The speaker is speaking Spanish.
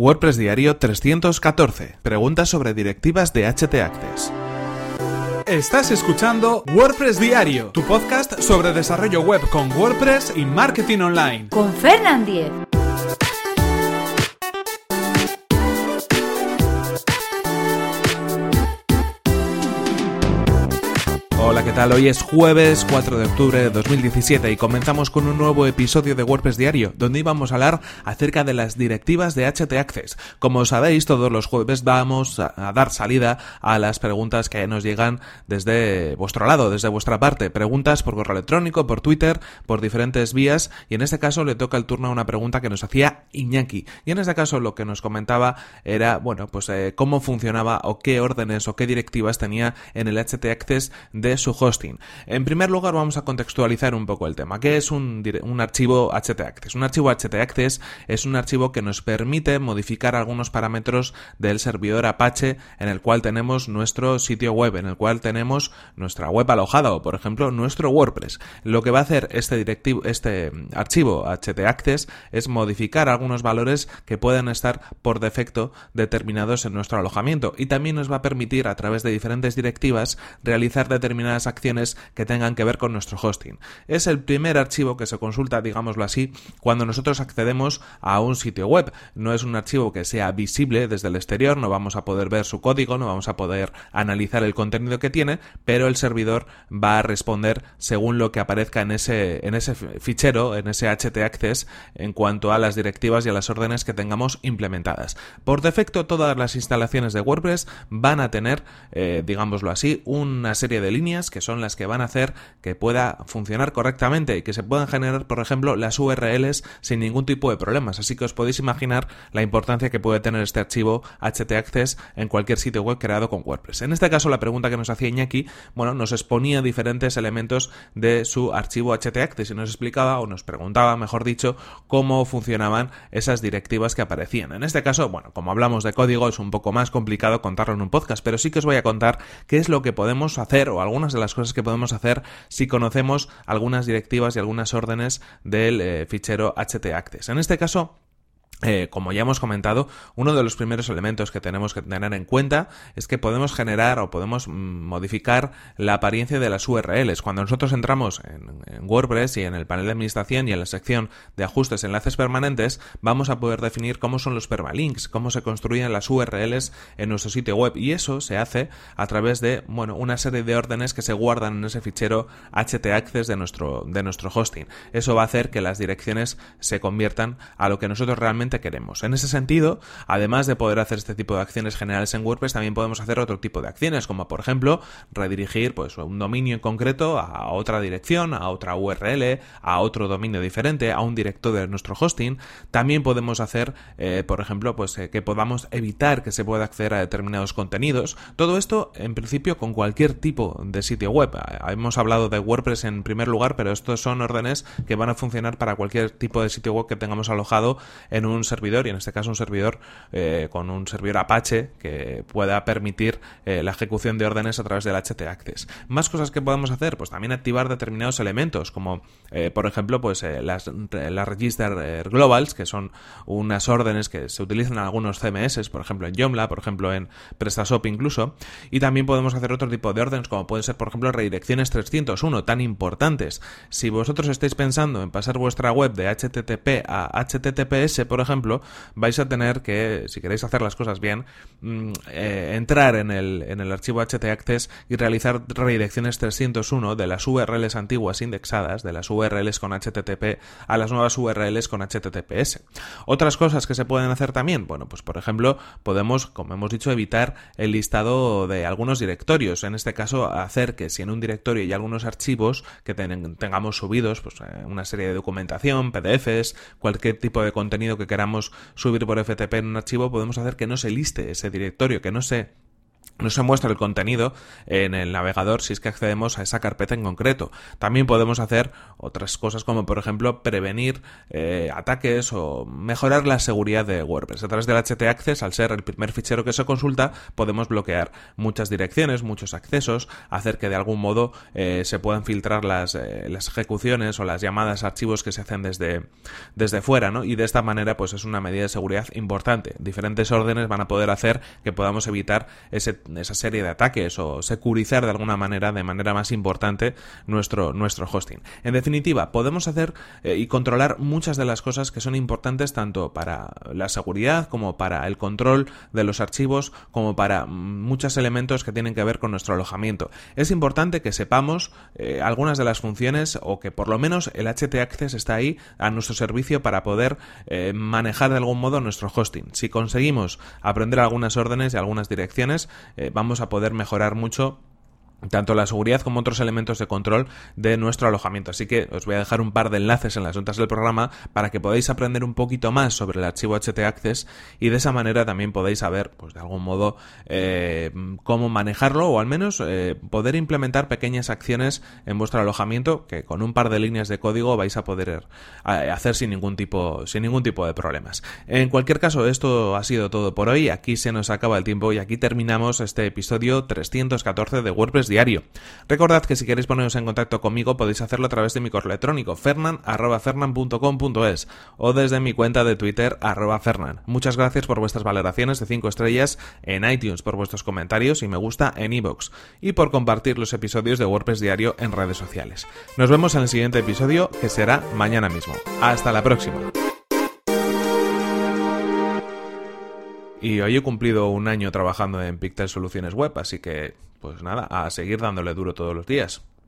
WordPress Diario 314. Preguntas sobre directivas de HT Access. Estás escuchando WordPress Diario, tu podcast sobre desarrollo web con WordPress y marketing online. Con Fernand Diez. Hola, ¿qué tal? Hoy es jueves 4 de octubre de 2017 y comenzamos con un nuevo episodio de WordPress Diario, donde íbamos a hablar acerca de las directivas de HT Access. Como sabéis, todos los jueves vamos a, dar salida a las preguntas que nos llegan desde vuestro lado, desde vuestra parte. Preguntas por correo electrónico, por Twitter, por diferentes vías, y en este caso le toca el turno a una pregunta que nos hacía Iñaki. Y en este caso lo que nos comentaba era, bueno, pues eh, cómo funcionaba o qué órdenes o qué directivas tenía en el HT Access de su hosting. En primer lugar, vamos a contextualizar un poco el tema. ¿Qué es un, un archivo htaccess? Un archivo htaccess es un archivo que nos permite modificar algunos parámetros del servidor Apache en el cual tenemos nuestro sitio web, en el cual tenemos nuestra web alojada o, por ejemplo, nuestro WordPress. Lo que va a hacer este directivo, este archivo htaccess es modificar algunos valores que pueden estar por defecto determinados en nuestro alojamiento y también nos va a permitir a través de diferentes directivas realizar determinadas acciones que tengan que ver con nuestro hosting. Es el primer archivo que se consulta, digámoslo así, cuando nosotros accedemos a un sitio web. No es un archivo que sea visible desde el exterior, no vamos a poder ver su código, no vamos a poder analizar el contenido que tiene, pero el servidor va a responder según lo que aparezca en ese, en ese fichero, en ese htaccess, en cuanto a las directivas y a las órdenes que tengamos implementadas. Por defecto, todas las instalaciones de WordPress van a tener, eh, digámoslo así, una serie de líneas que son las que van a hacer que pueda funcionar correctamente y que se puedan generar, por ejemplo, las URLs sin ningún tipo de problemas. Así que os podéis imaginar la importancia que puede tener este archivo htaccess en cualquier sitio web creado con WordPress. En este caso, la pregunta que nos hacía Iñaki, bueno, nos exponía diferentes elementos de su archivo htaccess y nos explicaba o nos preguntaba, mejor dicho, cómo funcionaban esas directivas que aparecían. En este caso, bueno, como hablamos de código, es un poco más complicado contarlo en un podcast, pero sí que os voy a contar qué es lo que podemos hacer o algunas de las cosas que podemos hacer si conocemos algunas directivas y algunas órdenes del eh, fichero htaccess. En este caso, eh, como ya hemos comentado, uno de los primeros elementos que tenemos que tener en cuenta es que podemos generar o podemos mm, modificar la apariencia de las URLs. Cuando nosotros entramos en, WordPress y en el panel de administración y en la sección de ajustes enlaces permanentes, vamos a poder definir cómo son los permalinks, cómo se construyen las URLs en nuestro sitio web y eso se hace a través de bueno, una serie de órdenes que se guardan en ese fichero htaccess de nuestro, de nuestro hosting. Eso va a hacer que las direcciones se conviertan a lo que nosotros realmente queremos. En ese sentido, además de poder hacer este tipo de acciones generales en WordPress, también podemos hacer otro tipo de acciones, como por ejemplo redirigir pues, un dominio en concreto a otra dirección, a otra URL, a otro dominio diferente, a un director de nuestro hosting. También podemos hacer, eh, por ejemplo, pues eh, que podamos evitar que se pueda acceder a determinados contenidos. Todo esto, en principio, con cualquier tipo de sitio web. Hemos hablado de WordPress en primer lugar, pero estos son órdenes que van a funcionar para cualquier tipo de sitio web que tengamos alojado en un servidor y en este caso un servidor eh, con un servidor Apache que pueda permitir eh, la ejecución de órdenes a través del htaccess. Más cosas que podemos hacer, pues también activar determinados elementos como eh, por ejemplo pues las, las register globals que son unas órdenes que se utilizan en algunos CMS, por ejemplo en Joomla, por ejemplo en PrestaShop incluso y también podemos hacer otro tipo de órdenes como pueden ser por ejemplo redirecciones 301 tan importantes. Si vosotros estáis pensando en pasar vuestra web de HTTP a HTTPS por ejemplo ejemplo, vais a tener que, si queréis hacer las cosas bien, mm, eh, entrar en el, en el archivo htaccess y realizar redirecciones 301 de las URLs antiguas indexadas, de las URLs con HTTP a las nuevas URLs con HTTPS. Otras cosas que se pueden hacer también, bueno, pues por ejemplo, podemos, como hemos dicho, evitar el listado de algunos directorios. En este caso, hacer que si en un directorio hay algunos archivos que tengamos subidos, pues eh, una serie de documentación, PDFs, cualquier tipo de contenido que queramos subir por FTP en un archivo, podemos hacer que no se liste ese directorio, que no se no se muestra el contenido en el navegador si es que accedemos a esa carpeta en concreto. También podemos hacer otras cosas como por ejemplo prevenir eh, ataques o mejorar la seguridad de WordPress. A través del HT Access, al ser el primer fichero que se consulta, podemos bloquear muchas direcciones, muchos accesos, hacer que de algún modo eh, se puedan filtrar las, eh, las, ejecuciones o las llamadas a archivos que se hacen desde, desde fuera, ¿no? Y de esta manera pues es una medida de seguridad importante. Diferentes órdenes van a poder hacer que podamos evitar ese esa serie de ataques o securizar de alguna manera, de manera más importante, nuestro, nuestro hosting. En definitiva, podemos hacer eh, y controlar muchas de las cosas que son importantes tanto para la seguridad como para el control de los archivos, como para muchos elementos que tienen que ver con nuestro alojamiento. Es importante que sepamos eh, algunas de las funciones o que por lo menos el HT Access está ahí a nuestro servicio para poder eh, manejar de algún modo nuestro hosting. Si conseguimos aprender algunas órdenes y algunas direcciones, vamos a poder mejorar mucho tanto la seguridad como otros elementos de control de nuestro alojamiento. Así que os voy a dejar un par de enlaces en las notas del programa para que podáis aprender un poquito más sobre el archivo HT Access y de esa manera también podéis saber, pues de algún modo, eh, cómo manejarlo o al menos eh, poder implementar pequeñas acciones en vuestro alojamiento que con un par de líneas de código vais a poder eh, hacer sin ningún tipo, sin ningún tipo de problemas. En cualquier caso, esto ha sido todo por hoy. Aquí se nos acaba el tiempo y aquí terminamos este episodio 314 de WordPress diario. Recordad que si queréis poneros en contacto conmigo podéis hacerlo a través de mi correo electrónico fernan.fernan.com.es o desde mi cuenta de Twitter arroba fernan. Muchas gracias por vuestras valoraciones de 5 estrellas en iTunes, por vuestros comentarios y me gusta en iVoox y por compartir los episodios de WordPress Diario en redes sociales. Nos vemos en el siguiente episodio que será mañana mismo. Hasta la próxima. Y hoy he cumplido un año trabajando en Pictel Soluciones Web, así que, pues nada, a seguir dándole duro todos los días.